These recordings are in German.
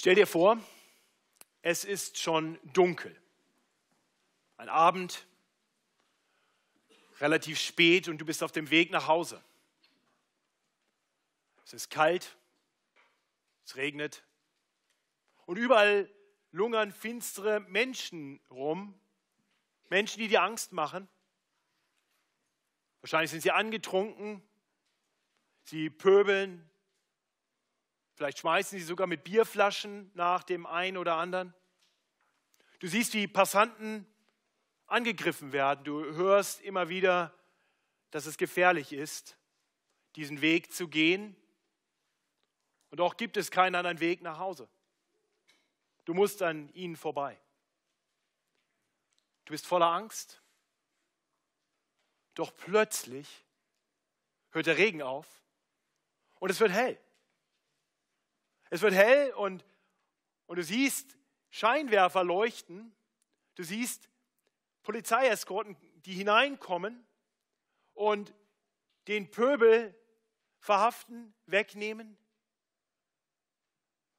Stell dir vor, es ist schon dunkel. Ein Abend, relativ spät und du bist auf dem Weg nach Hause. Es ist kalt, es regnet und überall lungern finstere Menschen rum, Menschen, die dir Angst machen. Wahrscheinlich sind sie angetrunken, sie pöbeln, vielleicht schmeißen sie sogar mit Bierflaschen nach dem einen oder anderen. Du siehst, wie Passanten angegriffen werden. Du hörst immer wieder, dass es gefährlich ist, diesen Weg zu gehen. Und auch gibt es keinen anderen Weg nach Hause. Du musst an ihnen vorbei. Du bist voller Angst. Doch plötzlich hört der Regen auf und es wird hell. Es wird hell und, und du siehst Scheinwerfer leuchten. Du siehst Polizeieskorten, die hineinkommen und den Pöbel verhaften, wegnehmen.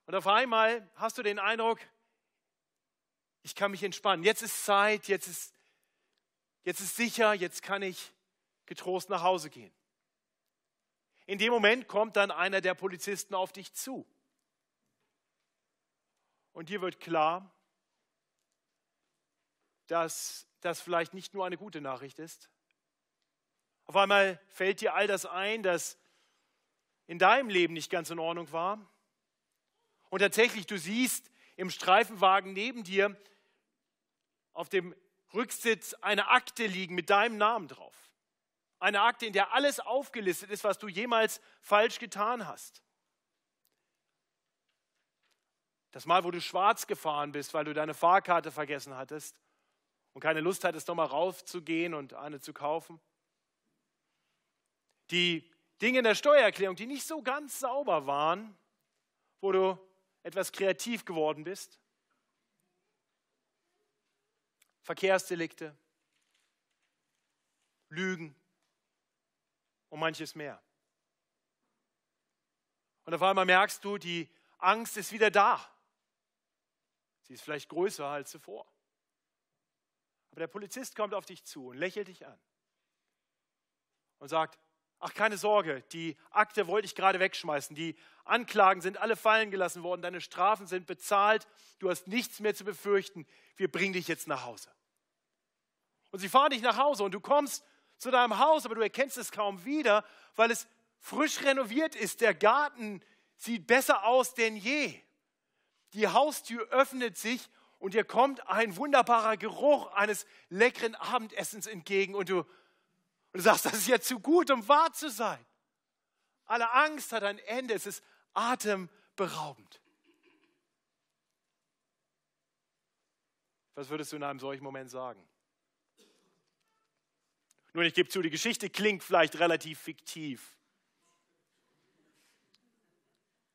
Und auf einmal hast du den Eindruck, ich kann mich entspannen. Jetzt ist Zeit, jetzt ist, jetzt ist sicher, jetzt kann ich getrost nach Hause gehen. In dem Moment kommt dann einer der Polizisten auf dich zu. Und dir wird klar, dass das vielleicht nicht nur eine gute Nachricht ist. Auf einmal fällt dir all das ein, das in deinem Leben nicht ganz in Ordnung war. Und tatsächlich, du siehst im Streifenwagen neben dir auf dem Rücksitz eine Akte liegen mit deinem Namen drauf. Eine Akte, in der alles aufgelistet ist, was du jemals falsch getan hast. Das Mal, wo du schwarz gefahren bist, weil du deine Fahrkarte vergessen hattest und keine Lust hattest, nochmal raufzugehen und eine zu kaufen. Die Dinge in der Steuererklärung, die nicht so ganz sauber waren, wo du etwas kreativ geworden bist. Verkehrsdelikte, Lügen und manches mehr. Und auf einmal merkst du, die Angst ist wieder da. Sie ist vielleicht größer als zuvor. Aber der Polizist kommt auf dich zu und lächelt dich an und sagt, ach keine Sorge, die Akte wollte ich gerade wegschmeißen, die Anklagen sind alle fallen gelassen worden, deine Strafen sind bezahlt, du hast nichts mehr zu befürchten, wir bringen dich jetzt nach Hause. Und sie fahren dich nach Hause und du kommst zu deinem Haus, aber du erkennst es kaum wieder, weil es frisch renoviert ist. Der Garten sieht besser aus denn je. Die Haustür öffnet sich und dir kommt ein wunderbarer Geruch eines leckeren Abendessens entgegen und du, und du sagst, das ist jetzt zu gut, um wahr zu sein. Alle Angst hat ein Ende, es ist atemberaubend. Was würdest du in einem solchen Moment sagen? Nun, ich gebe zu, die Geschichte klingt vielleicht relativ fiktiv.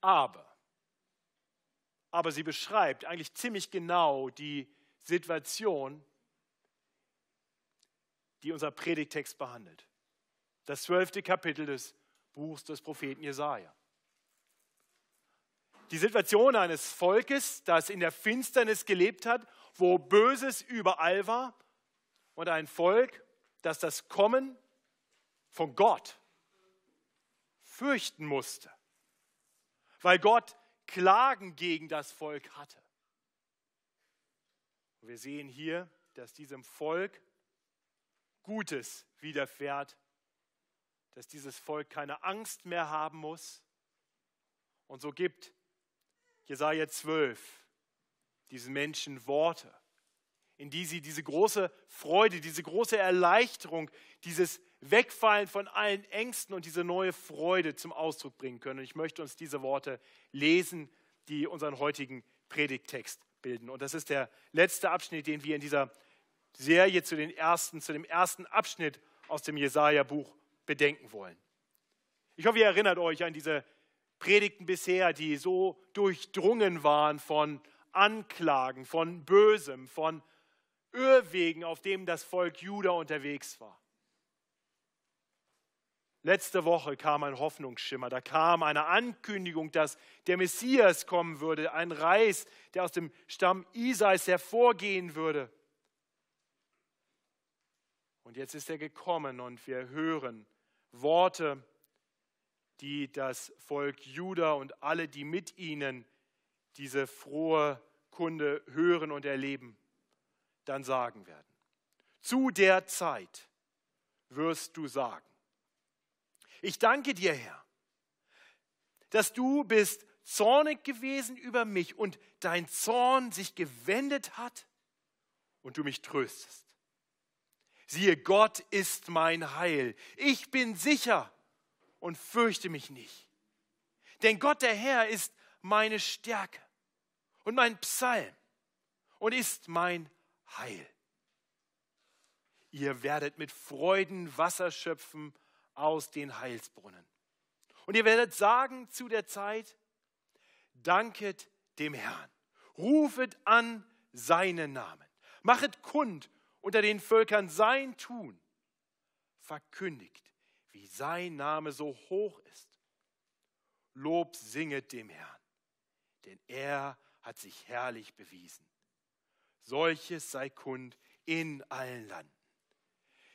Aber aber sie beschreibt eigentlich ziemlich genau die Situation, die unser Predigtext behandelt. Das zwölfte Kapitel des Buchs des Propheten Jesaja. Die Situation eines Volkes, das in der Finsternis gelebt hat, wo Böses überall war, und ein Volk, das das Kommen von Gott fürchten musste, weil Gott Klagen gegen das Volk hatte. Wir sehen hier, dass diesem Volk Gutes widerfährt, dass dieses Volk keine Angst mehr haben muss. Und so gibt Jesaja 12 diesen Menschen Worte, in die sie diese große Freude, diese große Erleichterung, dieses Wegfallen von allen Ängsten und diese neue Freude zum Ausdruck bringen können. Und ich möchte uns diese Worte lesen, die unseren heutigen Predigttext bilden. Und das ist der letzte Abschnitt, den wir in dieser Serie zu, den ersten, zu dem ersten Abschnitt aus dem Jesaja-Buch bedenken wollen. Ich hoffe, ihr erinnert euch an diese Predigten bisher, die so durchdrungen waren von Anklagen, von Bösem, von Irrwegen, auf dem das Volk Juda unterwegs war. Letzte Woche kam ein Hoffnungsschimmer, da kam eine Ankündigung, dass der Messias kommen würde, ein Reis, der aus dem Stamm Isais hervorgehen würde. Und jetzt ist er gekommen und wir hören Worte, die das Volk Juda und alle, die mit ihnen diese frohe Kunde hören und erleben, dann sagen werden. Zu der Zeit wirst du sagen, ich danke dir, Herr, dass du bist zornig gewesen über mich und dein Zorn sich gewendet hat und du mich tröstest. Siehe, Gott ist mein Heil. Ich bin sicher und fürchte mich nicht. Denn Gott der Herr ist meine Stärke und mein Psalm und ist mein Heil. Ihr werdet mit Freuden Wasser schöpfen aus den Heilsbrunnen. Und ihr werdet sagen zu der Zeit, danket dem Herrn, rufet an seinen Namen, machet kund unter den Völkern sein Tun, verkündigt, wie sein Name so hoch ist. Lob singet dem Herrn, denn er hat sich herrlich bewiesen. Solches sei kund in allen Landen.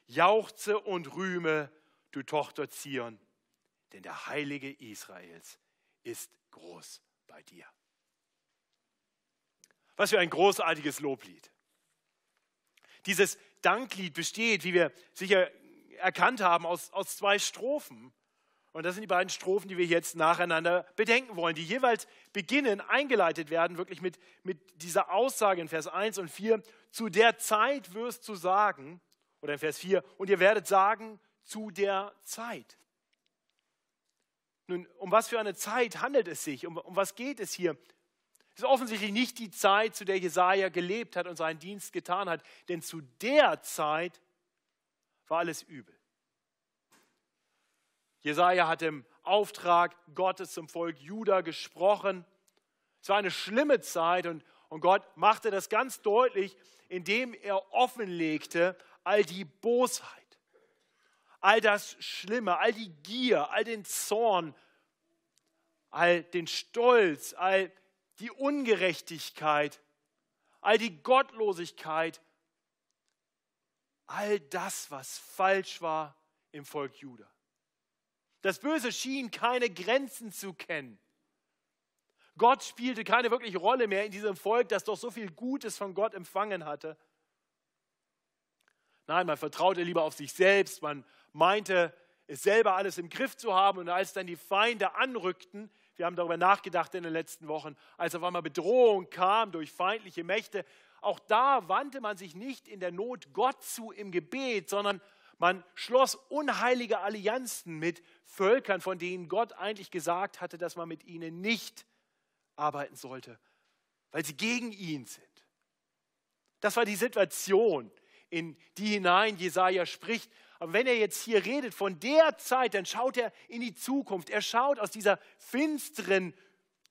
Jauchze und rühme du Tochter Zion, denn der Heilige Israels ist groß bei dir. Was für ein großartiges Loblied. Dieses Danklied besteht, wie wir sicher erkannt haben, aus, aus zwei Strophen. Und das sind die beiden Strophen, die wir jetzt nacheinander bedenken wollen, die jeweils beginnen, eingeleitet werden, wirklich mit, mit dieser Aussage in Vers 1 und 4, zu der Zeit wirst du sagen, oder in Vers 4, und ihr werdet sagen, zu der Zeit. Nun, um was für eine Zeit handelt es sich? Um, um was geht es hier? Es ist offensichtlich nicht die Zeit, zu der Jesaja gelebt hat und seinen Dienst getan hat, denn zu der Zeit war alles übel. Jesaja hat im Auftrag Gottes zum Volk Juda gesprochen. Es war eine schlimme Zeit und, und Gott machte das ganz deutlich, indem er offenlegte all die Bosheit all das Schlimme, all die Gier, all den Zorn, all den Stolz, all die Ungerechtigkeit, all die Gottlosigkeit, all das, was falsch war im Volk Juda. Das Böse schien keine Grenzen zu kennen. Gott spielte keine wirkliche Rolle mehr in diesem Volk, das doch so viel Gutes von Gott empfangen hatte. Nein, man vertraute lieber auf sich selbst, man meinte, es selber alles im Griff zu haben. Und als dann die Feinde anrückten, wir haben darüber nachgedacht in den letzten Wochen, als auf einmal Bedrohung kam durch feindliche Mächte, auch da wandte man sich nicht in der Not Gott zu im Gebet, sondern man schloss unheilige Allianzen mit Völkern, von denen Gott eigentlich gesagt hatte, dass man mit ihnen nicht arbeiten sollte, weil sie gegen ihn sind. Das war die Situation, in die hinein Jesaja spricht. Aber wenn er jetzt hier redet von der Zeit, dann schaut er in die Zukunft. Er schaut aus dieser finsteren,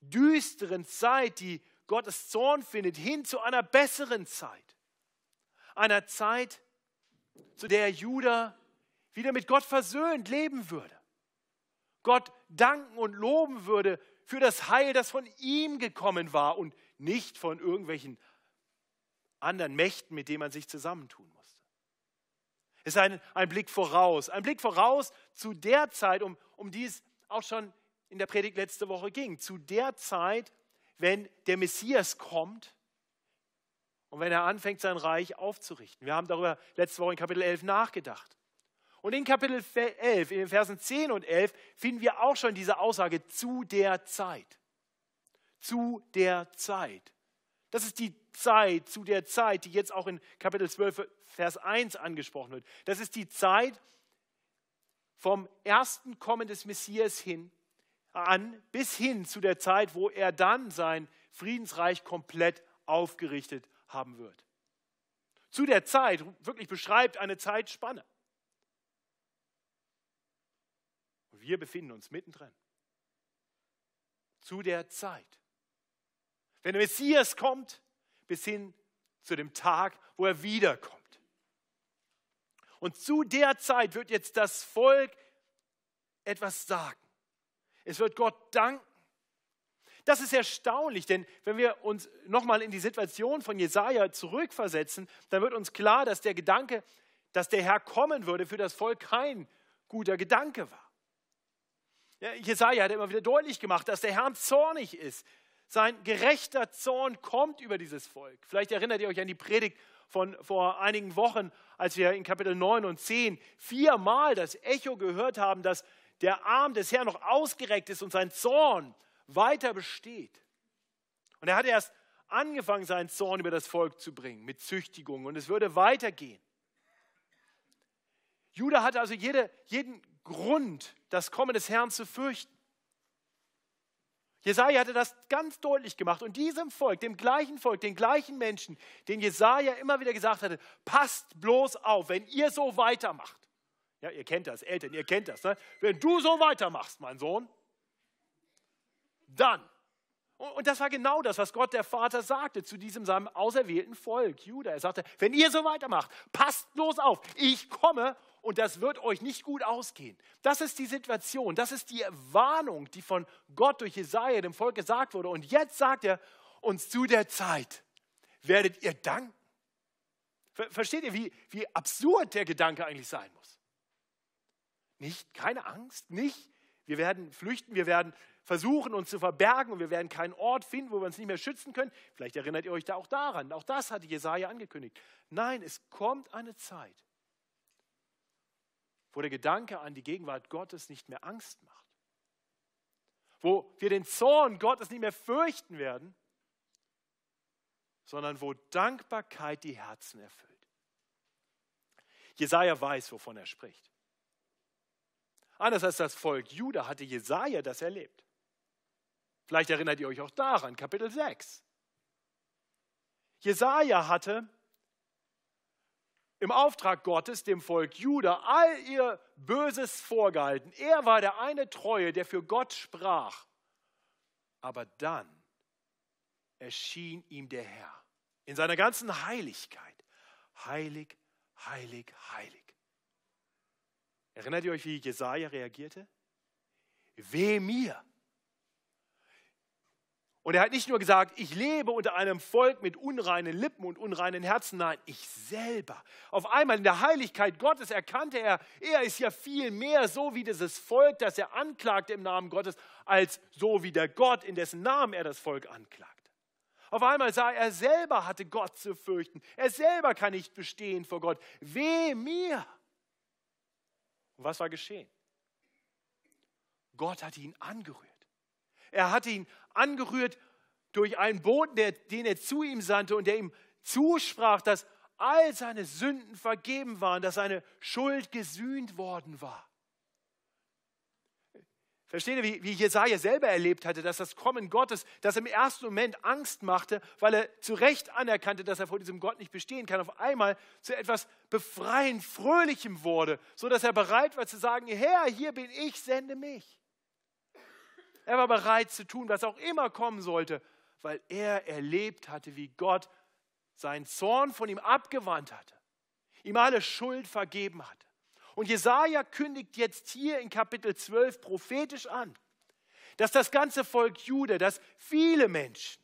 düsteren Zeit, die Gottes Zorn findet, hin zu einer besseren Zeit. Einer Zeit, zu der Judah wieder mit Gott versöhnt leben würde. Gott danken und loben würde für das Heil, das von ihm gekommen war und nicht von irgendwelchen anderen Mächten, mit denen man sich zusammentun musste. Es ist ein, ein Blick voraus, ein Blick voraus zu der Zeit, um, um die es auch schon in der Predigt letzte Woche ging, zu der Zeit, wenn der Messias kommt und wenn er anfängt, sein Reich aufzurichten. Wir haben darüber letzte Woche in Kapitel 11 nachgedacht. Und in Kapitel 11, in den Versen 10 und 11, finden wir auch schon diese Aussage zu der Zeit. Zu der Zeit. Das ist die Zeit, zu der Zeit, die jetzt auch in Kapitel 12, Vers 1 angesprochen wird. Das ist die Zeit vom ersten Kommen des Messias hin an bis hin zu der Zeit, wo er dann sein Friedensreich komplett aufgerichtet haben wird. Zu der Zeit wirklich beschreibt eine Zeitspanne. Wir befinden uns mittendrin. Zu der Zeit. Wenn der Messias kommt, bis hin zu dem Tag, wo er wiederkommt. Und zu der Zeit wird jetzt das Volk etwas sagen. Es wird Gott danken. Das ist erstaunlich, denn wenn wir uns nochmal in die Situation von Jesaja zurückversetzen, dann wird uns klar, dass der Gedanke, dass der Herr kommen würde, für das Volk kein guter Gedanke war. Ja, Jesaja hat immer wieder deutlich gemacht, dass der Herr zornig ist. Sein gerechter Zorn kommt über dieses Volk. Vielleicht erinnert ihr euch an die Predigt von vor einigen Wochen, als wir in Kapitel 9 und 10 viermal das Echo gehört haben, dass der Arm des Herrn noch ausgereckt ist und sein Zorn weiter besteht. Und er hat erst angefangen, seinen Zorn über das Volk zu bringen mit Züchtigung und es würde weitergehen. Judah hatte also jede, jeden Grund, das Kommen des Herrn zu fürchten. Jesaja hatte das ganz deutlich gemacht und diesem Volk, dem gleichen Volk, den gleichen Menschen, den Jesaja immer wieder gesagt hatte: Passt bloß auf, wenn ihr so weitermacht. Ja, ihr kennt das, Eltern, ihr kennt das. Ne? Wenn du so weitermachst, mein Sohn, dann. Und das war genau das, was Gott der Vater sagte zu diesem seinem auserwählten Volk, Judah. Er sagte, wenn ihr so weitermacht, passt bloß auf, ich komme und das wird euch nicht gut ausgehen. Das ist die Situation, das ist die Warnung, die von Gott durch Jesaja dem Volk gesagt wurde. Und jetzt sagt er uns zu der Zeit, werdet ihr danken. Versteht ihr, wie, wie absurd der Gedanke eigentlich sein muss? Nicht, keine Angst, nicht, wir werden flüchten, wir werden versuchen, uns zu verbergen und wir werden keinen Ort finden, wo wir uns nicht mehr schützen können. Vielleicht erinnert ihr euch da auch daran. Auch das hatte Jesaja angekündigt. Nein, es kommt eine Zeit, wo der Gedanke an die Gegenwart Gottes nicht mehr Angst macht, wo wir den Zorn Gottes nicht mehr fürchten werden, sondern wo Dankbarkeit die Herzen erfüllt. Jesaja weiß, wovon er spricht. Anders als das Volk Juda hatte Jesaja das erlebt. Vielleicht erinnert ihr euch auch daran, Kapitel 6. Jesaja hatte im Auftrag Gottes dem Volk Juda all ihr Böses vorgehalten. Er war der eine Treue, der für Gott sprach. Aber dann erschien ihm der Herr in seiner ganzen Heiligkeit. Heilig, heilig, heilig. Erinnert ihr euch, wie Jesaja reagierte? Weh mir, und er hat nicht nur gesagt, ich lebe unter einem Volk mit unreinen Lippen und unreinen Herzen, nein, ich selber. Auf einmal in der Heiligkeit Gottes erkannte er, er ist ja viel mehr so wie dieses Volk, das er anklagte im Namen Gottes, als so wie der Gott, in dessen Namen er das Volk anklagt. Auf einmal sah er, er selber hatte Gott zu fürchten. Er selber kann nicht bestehen vor Gott. Weh mir! Und was war geschehen? Gott hatte ihn angerührt. Er hatte ihn angerührt durch einen Boten, der, den er zu ihm sandte und der ihm zusprach, dass all seine Sünden vergeben waren, dass seine Schuld gesühnt worden war. Versteht ihr, wie, wie Jesaja selber erlebt hatte, dass das Kommen Gottes, das im ersten Moment Angst machte, weil er zu Recht anerkannte, dass er vor diesem Gott nicht bestehen kann, auf einmal zu etwas befreiend, fröhlichem wurde, so dass er bereit war zu sagen: Herr, hier bin ich, sende mich. Er war bereit zu tun, was auch immer kommen sollte, weil er erlebt hatte, wie Gott seinen Zorn von ihm abgewandt hatte, ihm alle Schuld vergeben hatte. Und Jesaja kündigt jetzt hier in Kapitel 12 prophetisch an, dass das ganze Volk Jude, dass viele Menschen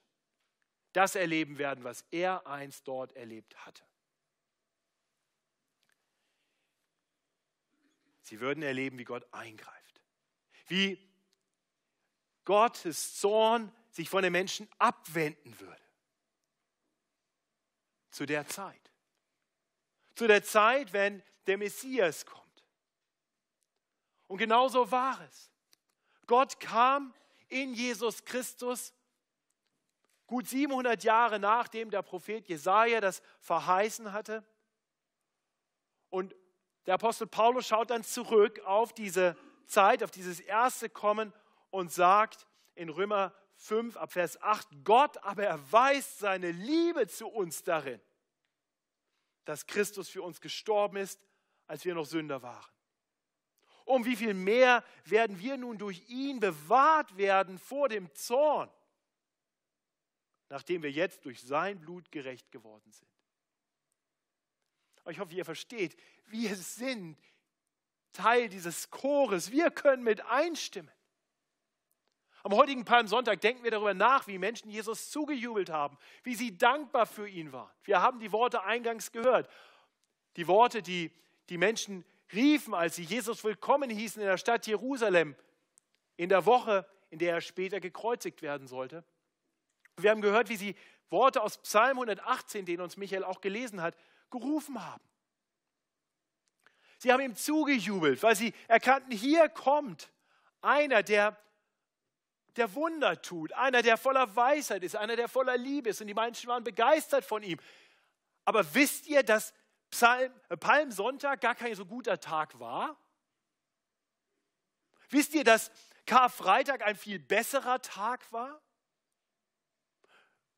das erleben werden, was er einst dort erlebt hatte. Sie würden erleben, wie Gott eingreift, wie Gottes Zorn sich von den Menschen abwenden würde. Zu der Zeit. Zu der Zeit, wenn der Messias kommt. Und genauso war es. Gott kam in Jesus Christus gut 700 Jahre nachdem der Prophet Jesaja das verheißen hatte. Und der Apostel Paulus schaut dann zurück auf diese Zeit, auf dieses erste Kommen und sagt in Römer 5 ab Vers 8, Gott aber erweist seine Liebe zu uns darin, dass Christus für uns gestorben ist, als wir noch Sünder waren. Um wie viel mehr werden wir nun durch ihn bewahrt werden vor dem Zorn, nachdem wir jetzt durch sein Blut gerecht geworden sind. Aber ich hoffe, ihr versteht, wir sind Teil dieses Chores. Wir können mit einstimmen. Am heutigen Palmsonntag denken wir darüber nach, wie Menschen Jesus zugejubelt haben, wie sie dankbar für ihn waren. Wir haben die Worte eingangs gehört. Die Worte, die die Menschen riefen, als sie Jesus willkommen hießen in der Stadt Jerusalem, in der Woche, in der er später gekreuzigt werden sollte. Wir haben gehört, wie sie Worte aus Psalm 118, den uns Michael auch gelesen hat, gerufen haben. Sie haben ihm zugejubelt, weil sie erkannten, hier kommt einer, der der Wunder tut, einer, der voller Weisheit ist, einer, der voller Liebe ist. Und die Menschen waren begeistert von ihm. Aber wisst ihr, dass Psalm, äh, Palmsonntag gar kein so guter Tag war? Wisst ihr, dass Karfreitag ein viel besserer Tag war?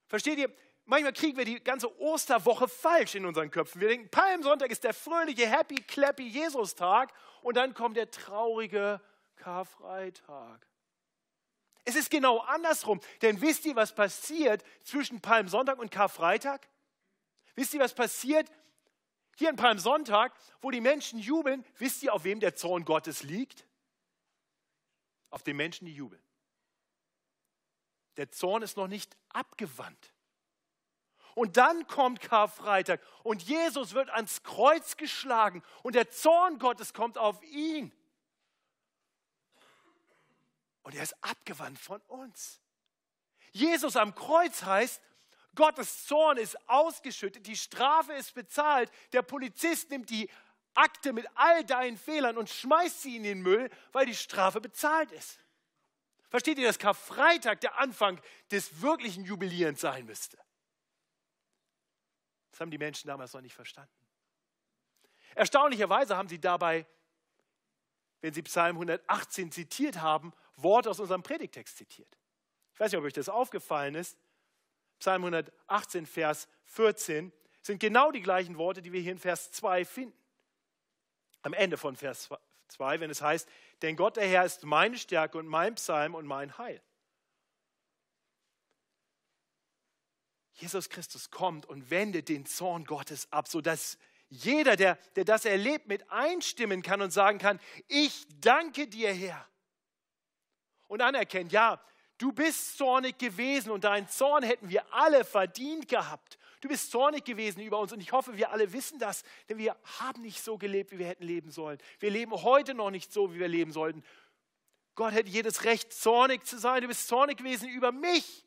Versteht ihr? Manchmal kriegen wir die ganze Osterwoche falsch in unseren Köpfen. Wir denken, Palmsonntag ist der fröhliche, happy, clappy Jesus-Tag und dann kommt der traurige Karfreitag. Es ist genau andersrum. Denn wisst ihr, was passiert zwischen Palmsonntag und Karfreitag? Wisst ihr, was passiert hier an Palmsonntag, wo die Menschen jubeln? Wisst ihr, auf wem der Zorn Gottes liegt? Auf den Menschen, die jubeln. Der Zorn ist noch nicht abgewandt. Und dann kommt Karfreitag und Jesus wird ans Kreuz geschlagen und der Zorn Gottes kommt auf ihn. Und er ist abgewandt von uns. Jesus am Kreuz heißt, Gottes Zorn ist ausgeschüttet, die Strafe ist bezahlt, der Polizist nimmt die Akte mit all deinen Fehlern und schmeißt sie in den Müll, weil die Strafe bezahlt ist. Versteht ihr, dass Karfreitag der Anfang des wirklichen Jubilierens sein müsste? Das haben die Menschen damals noch nicht verstanden. Erstaunlicherweise haben sie dabei, wenn sie Psalm 118 zitiert haben, Worte aus unserem Predigtext zitiert. Ich weiß nicht, ob euch das aufgefallen ist. Psalm 118, Vers 14 sind genau die gleichen Worte, die wir hier in Vers 2 finden. Am Ende von Vers 2, wenn es heißt, denn Gott der Herr ist meine Stärke und mein Psalm und mein Heil. Jesus Christus kommt und wendet den Zorn Gottes ab, sodass jeder, der, der das erlebt, mit einstimmen kann und sagen kann, ich danke dir, Herr und anerkennt, ja, du bist zornig gewesen und deinen Zorn hätten wir alle verdient gehabt. Du bist zornig gewesen über uns und ich hoffe, wir alle wissen das, denn wir haben nicht so gelebt, wie wir hätten leben sollen. Wir leben heute noch nicht so, wie wir leben sollten. Gott hätte jedes Recht, zornig zu sein. Du bist zornig gewesen über mich.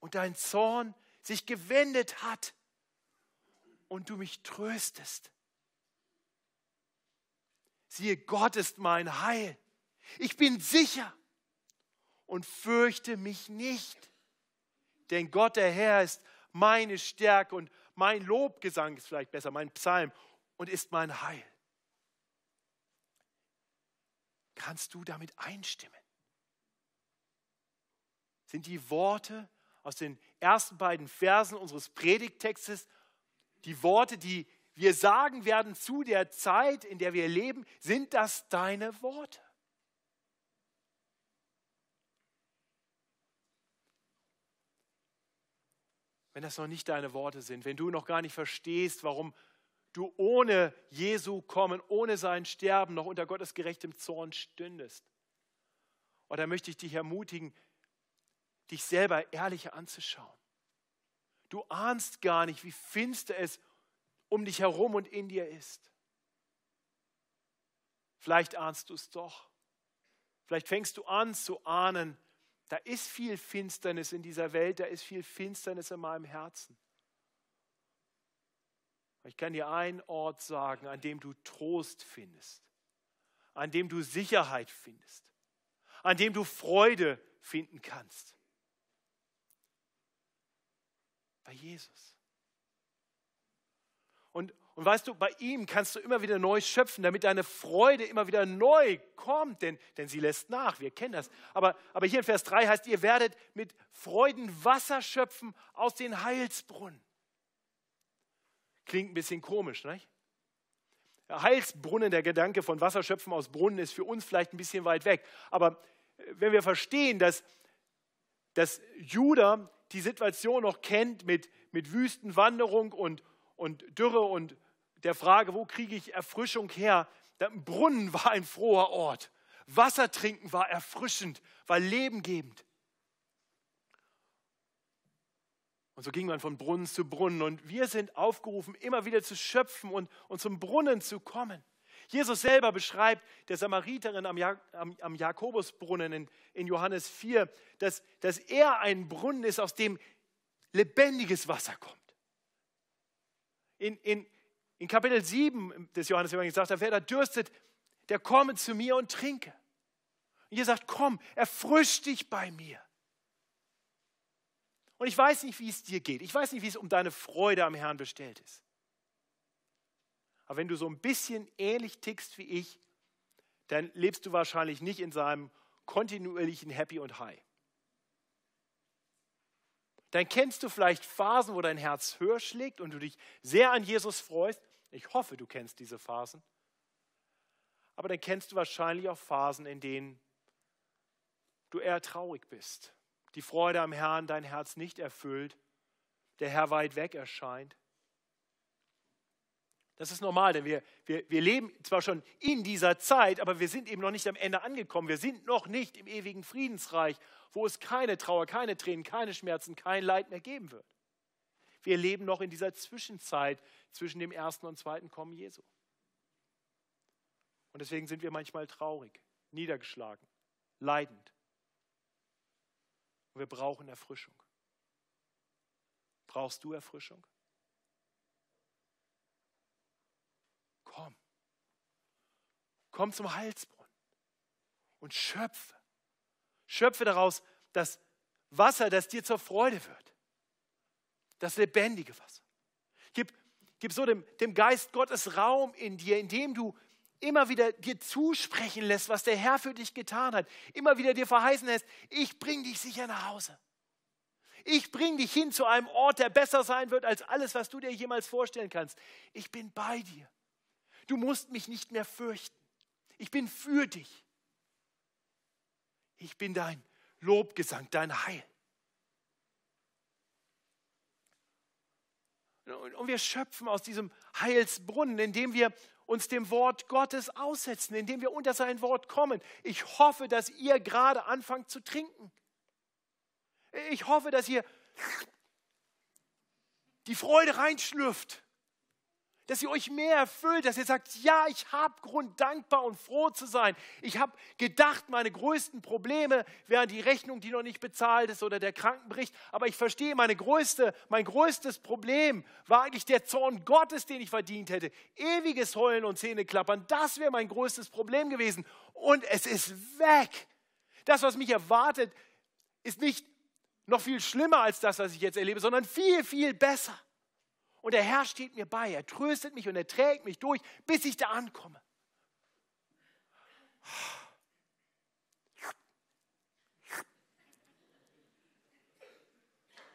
Und dein Zorn sich gewendet hat und du mich tröstest. Siehe, Gott ist mein Heil. Ich bin sicher und fürchte mich nicht, denn Gott der Herr ist meine Stärke und mein Lobgesang ist vielleicht besser, mein Psalm und ist mein Heil. Kannst du damit einstimmen? Sind die Worte aus den ersten beiden Versen unseres Predigttextes die Worte, die wir sagen werden zu der Zeit, in der wir leben, sind das deine Worte? Wenn das noch nicht deine Worte sind, wenn du noch gar nicht verstehst, warum du ohne Jesu kommen, ohne sein Sterben noch unter Gottes gerechtem Zorn stündest. Und da möchte ich dich ermutigen, dich selber ehrlicher anzuschauen. Du ahnst gar nicht, wie finster es um dich herum und in dir ist. Vielleicht ahnst du es doch. Vielleicht fängst du an zu ahnen, da ist viel Finsternis in dieser Welt, da ist viel Finsternis in meinem Herzen. Ich kann dir einen Ort sagen, an dem du Trost findest, an dem du Sicherheit findest, an dem du Freude finden kannst. Bei Jesus. Und, weißt du, bei ihm kannst du immer wieder neu schöpfen, damit deine Freude immer wieder neu kommt, denn, denn sie lässt nach, wir kennen das. Aber, aber hier in Vers 3 heißt, ihr werdet mit Freuden Wasser schöpfen aus den Heilsbrunnen. Klingt ein bisschen komisch, nicht? Heilsbrunnen, der Gedanke von Wasserschöpfen aus Brunnen ist für uns vielleicht ein bisschen weit weg. Aber äh, wenn wir verstehen, dass, dass Judah die Situation noch kennt mit, mit Wüstenwanderung und, und Dürre und der Frage, wo kriege ich Erfrischung her, der Brunnen war ein froher Ort. Wasser trinken war erfrischend, war lebengebend. Und so ging man von Brunnen zu Brunnen. Und wir sind aufgerufen, immer wieder zu schöpfen und, und zum Brunnen zu kommen. Jesus selber beschreibt der Samariterin am, ja am, am Jakobusbrunnen in, in, Johannes 4, dass, dass er ein Brunnen ist, aus dem lebendiges Wasser kommt. In, in, in Kapitel 7 des Johannes Evangeliums sagt er, wer da dürstet, der komme zu mir und trinke. Und ihr sagt, komm, erfrisch dich bei mir. Und ich weiß nicht, wie es dir geht. Ich weiß nicht, wie es um deine Freude am Herrn bestellt ist. Aber wenn du so ein bisschen ähnlich tickst wie ich, dann lebst du wahrscheinlich nicht in seinem kontinuierlichen Happy und High. Dann kennst du vielleicht Phasen, wo dein Herz höher schlägt und du dich sehr an Jesus freust. Ich hoffe, du kennst diese Phasen. Aber dann kennst du wahrscheinlich auch Phasen, in denen du eher traurig bist. Die Freude am Herrn dein Herz nicht erfüllt, der Herr weit weg erscheint. Das ist normal, denn wir, wir, wir leben zwar schon in dieser Zeit, aber wir sind eben noch nicht am Ende angekommen. Wir sind noch nicht im ewigen Friedensreich, wo es keine Trauer, keine Tränen, keine Schmerzen, kein Leid mehr geben wird. Wir leben noch in dieser Zwischenzeit zwischen dem ersten und zweiten Kommen Jesu. Und deswegen sind wir manchmal traurig, niedergeschlagen, leidend. Und wir brauchen Erfrischung. Brauchst du Erfrischung? komm. Komm zum Heilsbrunnen und schöpfe. Schöpfe daraus das Wasser, das dir zur Freude wird. Das lebendige Wasser. Gib, gib so dem, dem Geist Gottes Raum in dir, indem du immer wieder dir zusprechen lässt, was der Herr für dich getan hat. Immer wieder dir verheißen lässt, ich bringe dich sicher nach Hause. Ich bringe dich hin zu einem Ort, der besser sein wird als alles, was du dir jemals vorstellen kannst. Ich bin bei dir. Du musst mich nicht mehr fürchten. Ich bin für dich. Ich bin dein Lobgesang, dein Heil. Und wir schöpfen aus diesem Heilsbrunnen, indem wir uns dem Wort Gottes aussetzen, indem wir unter sein Wort kommen. Ich hoffe, dass ihr gerade anfangt zu trinken. Ich hoffe, dass ihr die Freude reinschlürft dass ihr euch mehr erfüllt, dass ihr sagt, ja, ich habe Grund, dankbar und froh zu sein. Ich habe gedacht, meine größten Probleme wären die Rechnung, die noch nicht bezahlt ist oder der Krankenbericht. Aber ich verstehe, meine größte, mein größtes Problem war eigentlich der Zorn Gottes, den ich verdient hätte. Ewiges Heulen und Zähneklappern, das wäre mein größtes Problem gewesen. Und es ist weg. Das, was mich erwartet, ist nicht noch viel schlimmer als das, was ich jetzt erlebe, sondern viel, viel besser. Und der Herr steht mir bei, er tröstet mich und er trägt mich durch, bis ich da ankomme.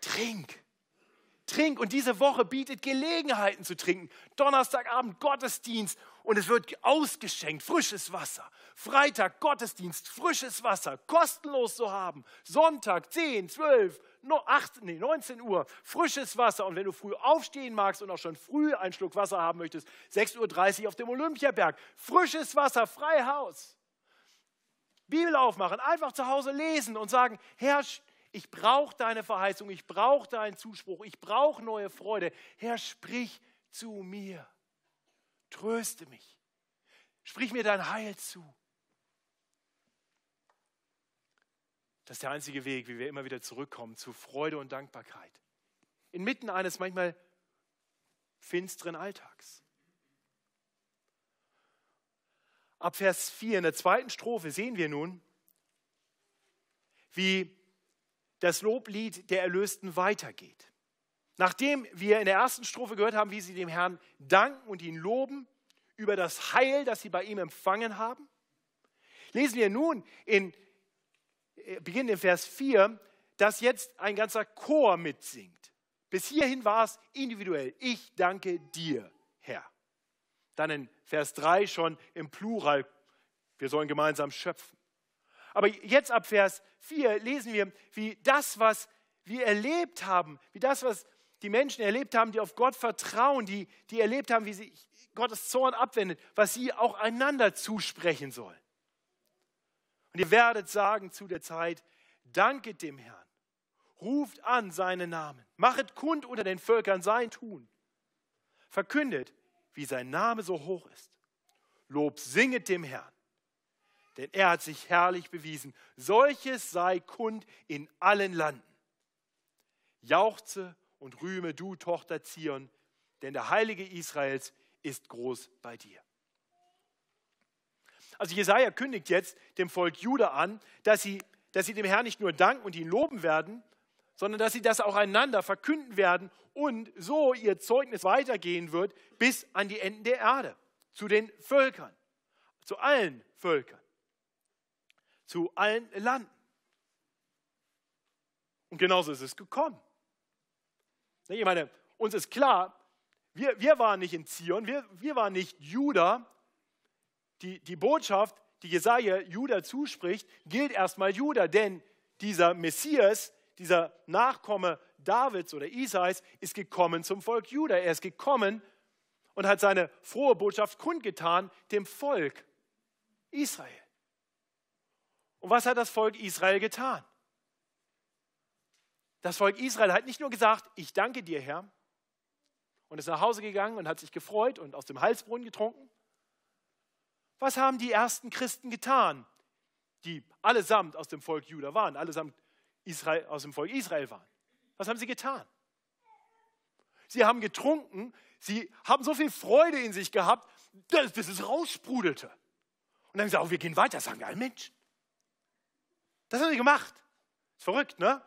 Trink. Trink. Und diese Woche bietet Gelegenheiten zu trinken. Donnerstagabend Gottesdienst und es wird ausgeschenkt, frisches Wasser. Freitag Gottesdienst, frisches Wasser, kostenlos zu haben. Sonntag 10, 12, 8, nee, 19 Uhr, frisches Wasser. Und wenn du früh aufstehen magst und auch schon früh einen Schluck Wasser haben möchtest, 6.30 Uhr auf dem Olympiaberg, frisches Wasser, frei Haus. Bibel aufmachen, einfach zu Hause lesen und sagen, Herr, ich brauche deine Verheißung, ich brauche deinen Zuspruch, ich brauche neue Freude. Herr, sprich zu mir. Tröste mich. Sprich mir dein Heil zu. Das ist der einzige Weg, wie wir immer wieder zurückkommen zu Freude und Dankbarkeit. Inmitten eines manchmal finsteren Alltags. Ab Vers 4 in der zweiten Strophe sehen wir nun, wie das Loblied der Erlösten weitergeht. Nachdem wir in der ersten Strophe gehört haben, wie sie dem Herrn danken und ihn loben über das Heil, das sie bei ihm empfangen haben, lesen wir nun in beginnt in Vers 4, dass jetzt ein ganzer Chor mitsingt. Bis hierhin war es individuell. Ich danke dir, Herr. Dann in Vers 3 schon im Plural. Wir sollen gemeinsam schöpfen. Aber jetzt ab Vers 4 lesen wir, wie das, was wir erlebt haben, wie das, was die Menschen erlebt haben, die auf Gott vertrauen, die, die erlebt haben, wie sie Gottes Zorn abwendet, was sie auch einander zusprechen sollen. Und ihr werdet sagen zu der Zeit, danket dem Herrn, ruft an seinen Namen, machet kund unter den Völkern sein Tun, verkündet, wie sein Name so hoch ist. Lob singet dem Herrn, denn er hat sich herrlich bewiesen. Solches sei kund in allen Landen. Jauchze und rühme du, Tochter Zion, denn der Heilige Israels ist groß bei dir. Also Jesaja kündigt jetzt dem Volk Juda an, dass sie, dass sie dem Herrn nicht nur danken und ihn loben werden, sondern dass sie das auch einander verkünden werden und so ihr Zeugnis weitergehen wird bis an die Enden der Erde, zu den Völkern, zu allen Völkern, zu allen Landen. Und genauso ist es gekommen. Ich meine, uns ist klar, wir, wir waren nicht in Zion, wir, wir waren nicht Juda. Die, die Botschaft, die Jesaja Juda zuspricht, gilt erstmal Juda, denn dieser Messias, dieser Nachkomme Davids oder Isais, ist gekommen zum Volk Juda. Er ist gekommen und hat seine frohe Botschaft kundgetan dem Volk Israel. Und was hat das Volk Israel getan? Das Volk Israel hat nicht nur gesagt, ich danke dir, Herr, und ist nach Hause gegangen und hat sich gefreut und aus dem Halsbrunnen getrunken. Was haben die ersten Christen getan, die allesamt aus dem Volk Juda waren, allesamt Israel, aus dem Volk Israel waren? Was haben sie getan? Sie haben getrunken, sie haben so viel Freude in sich gehabt, dass, dass es raussprudelte. Und dann haben sie gesagt, oh, wir gehen weiter, sagen wir allen Menschen. Das haben sie gemacht. Ist verrückt, ne?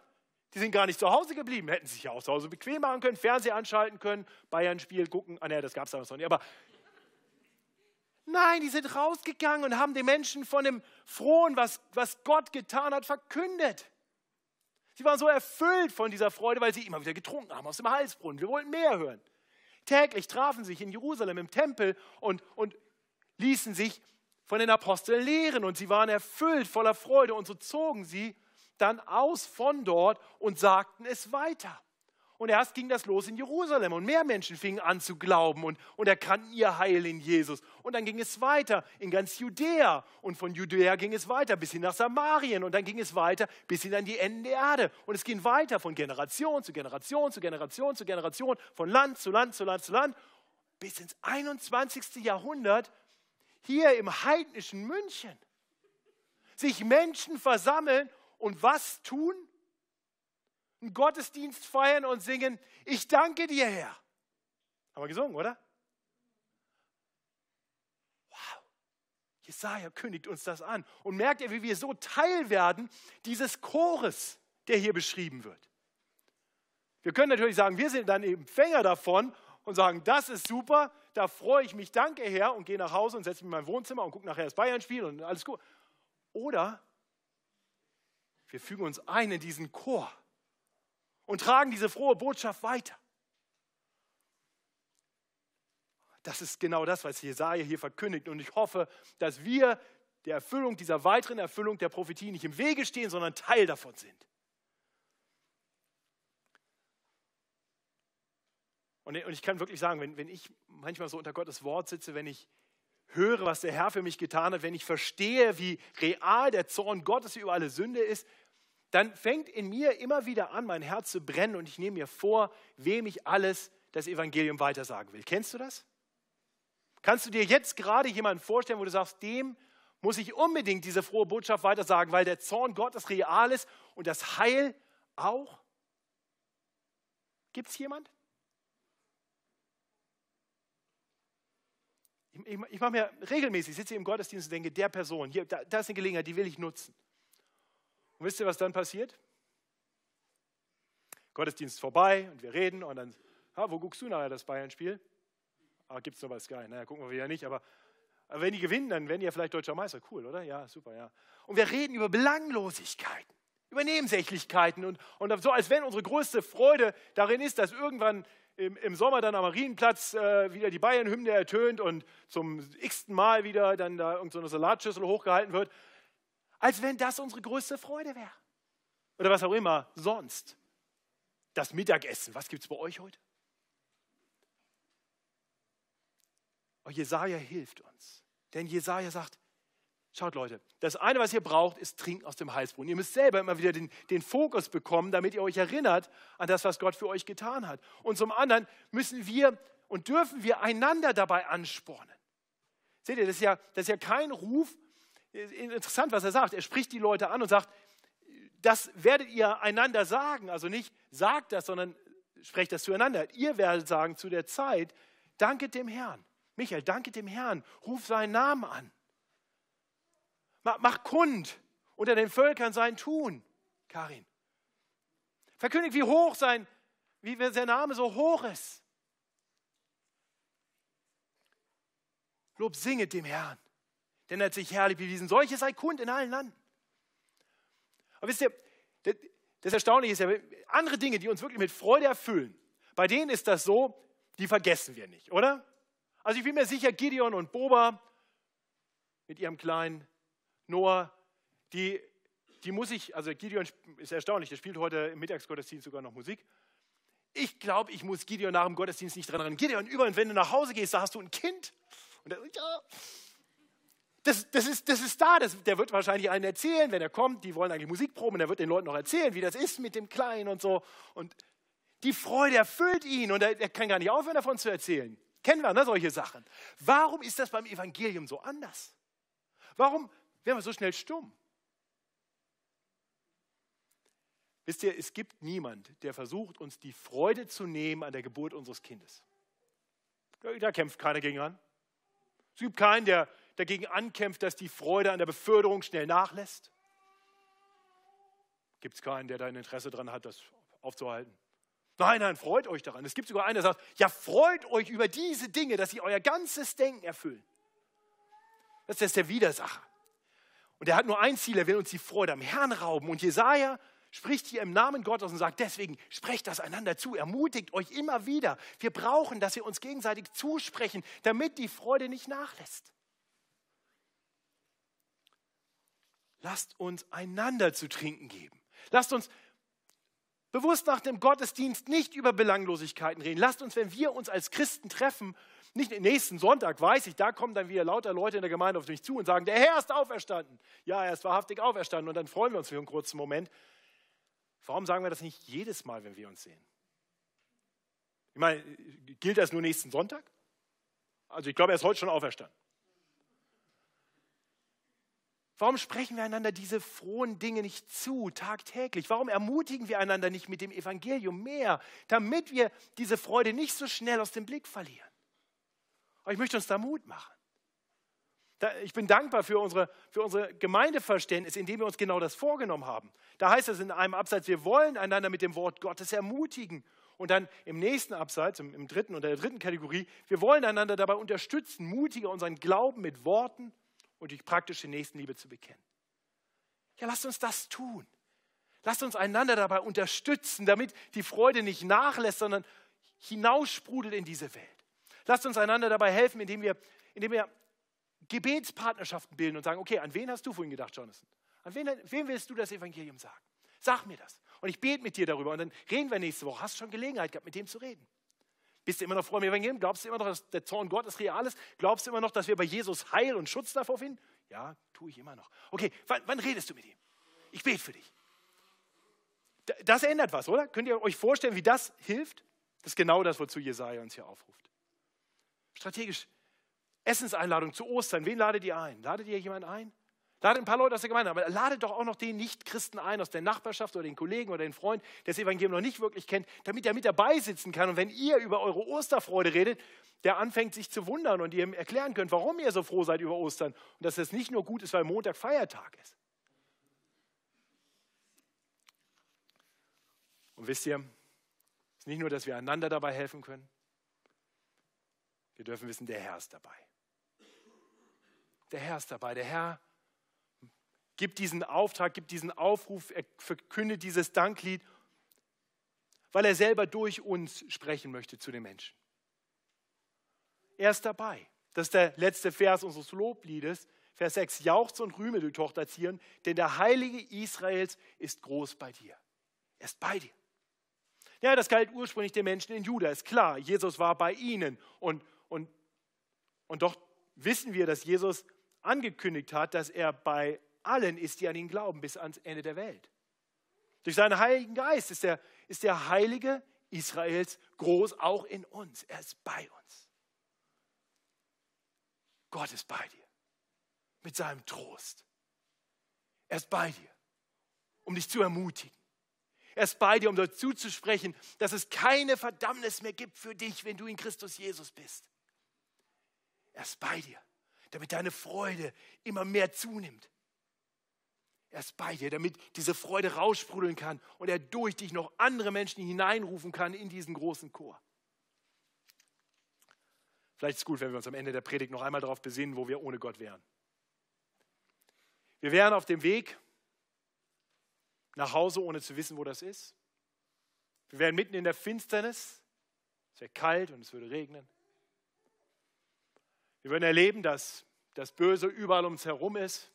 Die sind gar nicht zu Hause geblieben, hätten sich ja auch zu Hause bequem machen können, Fernseher anschalten können, Bayern-Spiel gucken. Ah, ne, das gab es damals noch nicht. Aber nein, die sind rausgegangen und haben den Menschen von dem Frohen, was, was Gott getan hat, verkündet. Sie waren so erfüllt von dieser Freude, weil sie immer wieder getrunken haben aus dem Halsbrunnen. Wir wollten mehr hören. Täglich trafen sich in Jerusalem im Tempel und, und ließen sich von den Aposteln lehren und sie waren erfüllt voller Freude und so zogen sie dann aus von dort und sagten es weiter. Und erst ging das los in Jerusalem und mehr Menschen fingen an zu glauben und, und erkannten ihr Heil in Jesus. Und dann ging es weiter in ganz Judäa und von Judäa ging es weiter bis hin nach Samarien und dann ging es weiter bis hin an die Enden der Erde. Und es ging weiter von Generation zu Generation zu Generation zu Generation, von Land zu Land zu Land zu Land, bis ins 21. Jahrhundert hier im heidnischen München sich Menschen versammeln und was tun? Einen Gottesdienst feiern und singen, ich danke dir, Herr. Haben wir gesungen, oder? Wow. Jesaja kündigt uns das an. Und merkt ihr, wie wir so Teil werden dieses Chores, der hier beschrieben wird. Wir können natürlich sagen, wir sind dann Empfänger davon und sagen, das ist super, da freue ich mich, danke Herr, und gehe nach Hause und setze mich in mein Wohnzimmer und gucke nachher das Bayern-Spiel und alles gut. Oder wir fügen uns ein in diesen Chor und tragen diese frohe Botschaft weiter. Das ist genau das, was Jesaja hier verkündigt. Und ich hoffe, dass wir der Erfüllung, dieser weiteren Erfüllung der Prophetie nicht im Wege stehen, sondern Teil davon sind. Und ich kann wirklich sagen, wenn, wenn ich manchmal so unter Gottes Wort sitze, wenn ich höre, was der Herr für mich getan hat, wenn ich verstehe, wie real der Zorn Gottes über alle Sünde ist, dann fängt in mir immer wieder an, mein Herz zu brennen und ich nehme mir vor, wem ich alles das Evangelium weitersagen will. Kennst du das? Kannst du dir jetzt gerade jemanden vorstellen, wo du sagst, dem muss ich unbedingt diese frohe Botschaft weitersagen, weil der Zorn Gottes real ist und das Heil auch? Gibt es jemand? Ich, ich, ich mache mir regelmäßig, sitze im Gottesdienst und denke, der Person, hier, da, da ist eine Gelegenheit, die will ich nutzen. Und wisst ihr, was dann passiert? Gottesdienst vorbei und wir reden und dann, ah, wo guckst du nachher das Bayern-Spiel? Ah, gibt es noch bei Sky? Naja, gucken wir wieder nicht, aber, aber wenn die gewinnen, dann werden die ja vielleicht deutscher Meister. Cool, oder? Ja, super, ja. Und wir reden über Belanglosigkeiten, über Nebensächlichkeiten und, und so, als wenn unsere größte Freude darin ist, dass irgendwann im, im Sommer dann am Marienplatz äh, wieder die Bayern-Hymne ertönt und zum x-ten Mal wieder dann da irgendeine so Salatschüssel hochgehalten wird als wenn das unsere größte Freude wäre. Oder was auch immer sonst. Das Mittagessen, was gibt es bei euch heute? Oh, Jesaja hilft uns. Denn Jesaja sagt, Schaut Leute, das eine, was ihr braucht, ist Trinken aus dem Heißbrunnen. Ihr müsst selber immer wieder den, den, Fokus bekommen, damit ihr euch erinnert an das, was Gott für euch getan hat. Und zum anderen müssen wir und dürfen wir einander dabei anspornen. Seht ihr, das ist ja, das ist ja kein Ruf. Interessant, was er sagt. Er spricht die Leute an und sagt, das werdet ihr einander sagen. Also nicht sagt das, sondern sprecht das zueinander. Ihr werdet sagen zu der Zeit, danket dem Herrn. Michael, danket dem Herrn. Ruf seinen Namen an. Mach kund unter den Völkern sein Tun, Karin. Verkündigt, wie hoch sein, wie sein Name so hoch ist. Lob singet dem Herrn, denn er hat sich herrlich bewiesen. Solches sei kund in allen Landen. Aber wisst ihr, das Erstaunliche ist ja, andere Dinge, die uns wirklich mit Freude erfüllen, bei denen ist das so, die vergessen wir nicht, oder? Also ich bin mir sicher, Gideon und Boba mit ihrem kleinen Noah, die, die muss ich, also Gideon ist erstaunlich, der spielt heute im Mittagsgottesdienst sogar noch Musik. Ich glaube, ich muss Gideon nach dem Gottesdienst nicht dran erinnern. Gideon, über wenn du nach Hause gehst, da hast du ein Kind. Und der, ja, das, das, ist, das ist da, das, der wird wahrscheinlich einen erzählen, wenn er kommt, die wollen eigentlich Musik proben, der wird den Leuten noch erzählen, wie das ist mit dem Kleinen und so. Und die Freude erfüllt ihn und er, er kann gar nicht aufhören, davon zu erzählen. Kennen wir, ne, solche Sachen. Warum ist das beim Evangelium so anders? Warum werden wir so schnell stumm. Wisst ihr, es gibt niemand, der versucht, uns die Freude zu nehmen an der Geburt unseres Kindes. Da kämpft keiner gegen an. Es gibt keinen, der dagegen ankämpft, dass die Freude an der Beförderung schnell nachlässt. Gibt es keinen, der da ein Interesse daran hat, das aufzuhalten. Nein, nein, freut euch daran. Es gibt sogar einen, der sagt, ja, freut euch über diese Dinge, dass sie euer ganzes Denken erfüllen. Das ist der Widersacher. Und er hat nur ein Ziel, er will uns die Freude am Herrn rauben. Und Jesaja spricht hier im Namen Gottes und sagt, deswegen sprecht das einander zu, ermutigt euch immer wieder. Wir brauchen, dass wir uns gegenseitig zusprechen, damit die Freude nicht nachlässt. Lasst uns einander zu trinken geben. Lasst uns bewusst nach dem Gottesdienst nicht über Belanglosigkeiten reden. Lasst uns, wenn wir uns als Christen treffen, nicht nächsten Sonntag, weiß ich, da kommen dann wieder lauter Leute in der Gemeinde auf mich zu und sagen, der Herr ist auferstanden. Ja, er ist wahrhaftig auferstanden und dann freuen wir uns für einen kurzen Moment. Warum sagen wir das nicht jedes Mal, wenn wir uns sehen? Ich meine, gilt das nur nächsten Sonntag? Also ich glaube, er ist heute schon auferstanden. Warum sprechen wir einander diese frohen Dinge nicht zu, tagtäglich? Warum ermutigen wir einander nicht mit dem Evangelium mehr, damit wir diese Freude nicht so schnell aus dem Blick verlieren? Aber ich möchte uns da Mut machen. Ich bin dankbar für unsere, für unsere Gemeindeverständnis, indem wir uns genau das vorgenommen haben. Da heißt es in einem Absatz, wir wollen einander mit dem Wort Gottes ermutigen. Und dann im nächsten Absatz, im, dritten oder der dritten Kategorie, wir wollen einander dabei unterstützen, mutiger unseren Glauben mit Worten und durch praktische Nächstenliebe zu bekennen. Ja, lasst uns das tun. Lasst uns einander dabei unterstützen, damit die Freude nicht nachlässt, sondern hinaussprudelt in diese Welt. Lasst uns einander dabei helfen, indem wir, indem wir Gebetspartnerschaften bilden und sagen, okay, an wen hast du vorhin gedacht, Jonathan? An wen, wem willst du das Evangelium sagen? Sag mir das. Und ich bete mit dir darüber und dann reden wir nächste Woche. Hast du schon Gelegenheit gehabt, mit dem zu reden? Bist du immer noch froh im Evangelium? Glaubst du immer noch, dass der Zorn Gottes real ist? Glaubst du immer noch, dass wir bei Jesus Heil und Schutz davor finden? Ja, tue ich immer noch. Okay, wann, wann redest du mit ihm? Ich bete für dich. Das ändert was, oder? Könnt ihr euch vorstellen, wie das hilft? Das ist genau das, wozu Jesaja uns hier aufruft. Strategisch. Essenseinladung zu Ostern. Wen ladet ihr ein? Ladet ihr jemanden ein? Ladet ein paar Leute aus der Gemeinde, aber ladet doch auch noch den Nicht-Christen ein aus der Nachbarschaft oder den Kollegen oder den Freund, der das Evangelium noch nicht wirklich kennt, damit er mit dabei sitzen kann. Und wenn ihr über eure Osterfreude redet, der anfängt sich zu wundern und ihr ihm erklären könnt, warum ihr so froh seid über Ostern und dass es nicht nur gut ist, weil Montag Feiertag ist. Und wisst ihr, es ist nicht nur, dass wir einander dabei helfen können, wir dürfen wissen, der Herr ist dabei. Der Herr ist dabei. Der Herr gibt diesen Auftrag, gibt diesen Aufruf, er verkündet dieses Danklied, weil er selber durch uns sprechen möchte zu den Menschen. Er ist dabei. Das ist der letzte Vers unseres Lobliedes. Vers 6. Jauchz und rühme, du Tochter Zion, denn der Heilige Israels ist groß bei dir. Er ist bei dir. Ja, das galt ursprünglich den Menschen in Juda, ist klar. Jesus war bei ihnen und und, Und doch wissen wir, dass Jesus angekündigt hat, dass er bei allen ist, die an ihn glauben, bis ans Ende der Welt. Durch seinen Heiligen Geist ist der, ist der Heilige Israels groß auch in uns. Er ist bei uns. Gott ist bei dir mit seinem Trost. Er ist bei dir, um dich zu ermutigen. Er ist bei dir, um dazu zu sprechen, dass es keine Verdammnis mehr gibt für dich, wenn du in Christus Jesus bist. Er ist bei dir, damit deine Freude immer mehr zunimmt. Er ist bei dir, damit diese Freude raussprudeln kann und er durch dich noch andere Menschen hineinrufen kann in diesen großen Chor. Vielleicht ist es gut, wenn wir uns am Ende der Predigt noch einmal darauf besinnen, wo wir ohne Gott wären. Wir wären auf dem Weg nach Hause, ohne zu wissen, wo das ist. Wir wären mitten in der Finsternis. Es wäre kalt und es würde regnen. Wir würden erleben, dass das Böse überall um uns herum ist.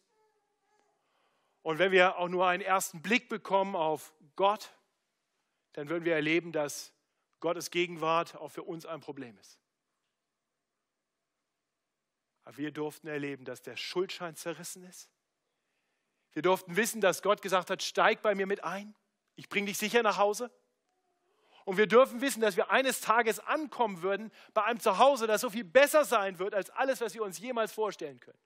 Und wenn wir auch nur einen ersten Blick bekommen auf Gott, dann würden wir erleben, dass Gottes Gegenwart auch für uns ein Problem ist. Aber wir durften erleben, dass der Schuldschein zerrissen ist. Wir durften wissen, dass Gott gesagt hat, steig bei mir mit ein, ich bringe dich sicher nach Hause. Und wir dürfen wissen, dass wir eines Tages ankommen würden bei einem Zuhause, das so viel besser sein wird als alles, was wir uns jemals vorstellen können.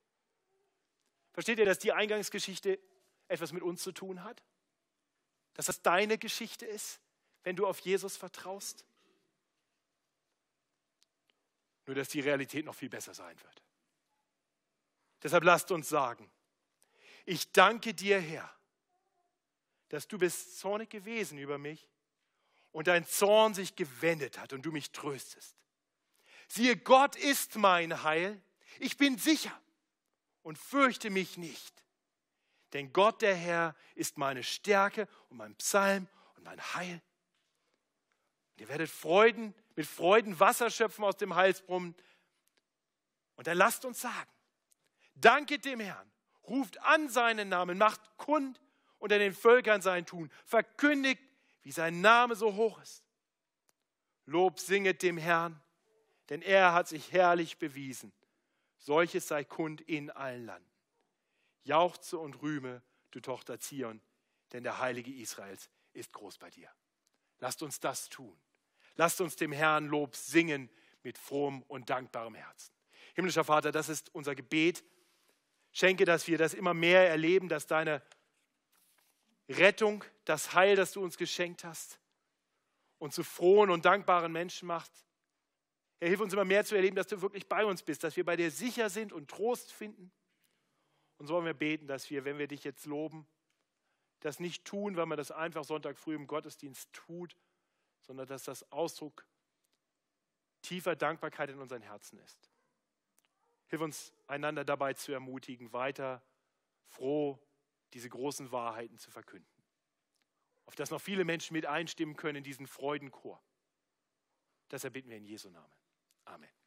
Versteht ihr, dass die Eingangsgeschichte etwas mit uns zu tun hat? Dass das deine Geschichte ist, wenn du auf Jesus vertraust? Nur dass die Realität noch viel besser sein wird. Deshalb lasst uns sagen, ich danke dir, Herr, dass du bist zornig gewesen über mich und dein Zorn sich gewendet hat und du mich tröstest. Siehe, Gott ist mein Heil, ich bin sicher und fürchte mich nicht. Denn Gott der Herr ist meine Stärke und mein Psalm und mein Heil. Und ihr werdet Freuden, mit Freuden Wasser schöpfen aus dem Heilsbrunnen. Und dann lasst uns sagen, danket dem Herrn, ruft an seinen Namen, macht kund unter den Völkern sein Tun, verkündigt, wie sein Name so hoch ist. Lob singet dem Herrn, denn er hat sich herrlich bewiesen. Solches sei kund in allen Landen. Jauchze und rühme, du Tochter Zion, denn der Heilige Israels ist groß bei dir. Lasst uns das tun. Lasst uns dem Herrn Lob singen mit frohem und dankbarem Herzen. Himmlischer Vater, das ist unser Gebet. Schenke, dass wir das immer mehr erleben, dass deine Rettung, das Heil, das du uns geschenkt hast, uns zu frohen und dankbaren Menschen macht. Herr, hilf uns immer mehr zu erleben, dass du wirklich bei uns bist, dass wir bei dir sicher sind und Trost finden. Und so wollen wir beten, dass wir, wenn wir dich jetzt loben, das nicht tun, weil man das einfach Sonntag früh im Gottesdienst tut, sondern dass das Ausdruck tiefer Dankbarkeit in unseren Herzen ist. Hilf uns einander dabei zu ermutigen, weiter froh diese großen Wahrheiten zu verkünden. Auf das noch viele Menschen mit einstimmen können in diesen Freudenchor. Deshalb bitten wir in Jesu Namen. Amen.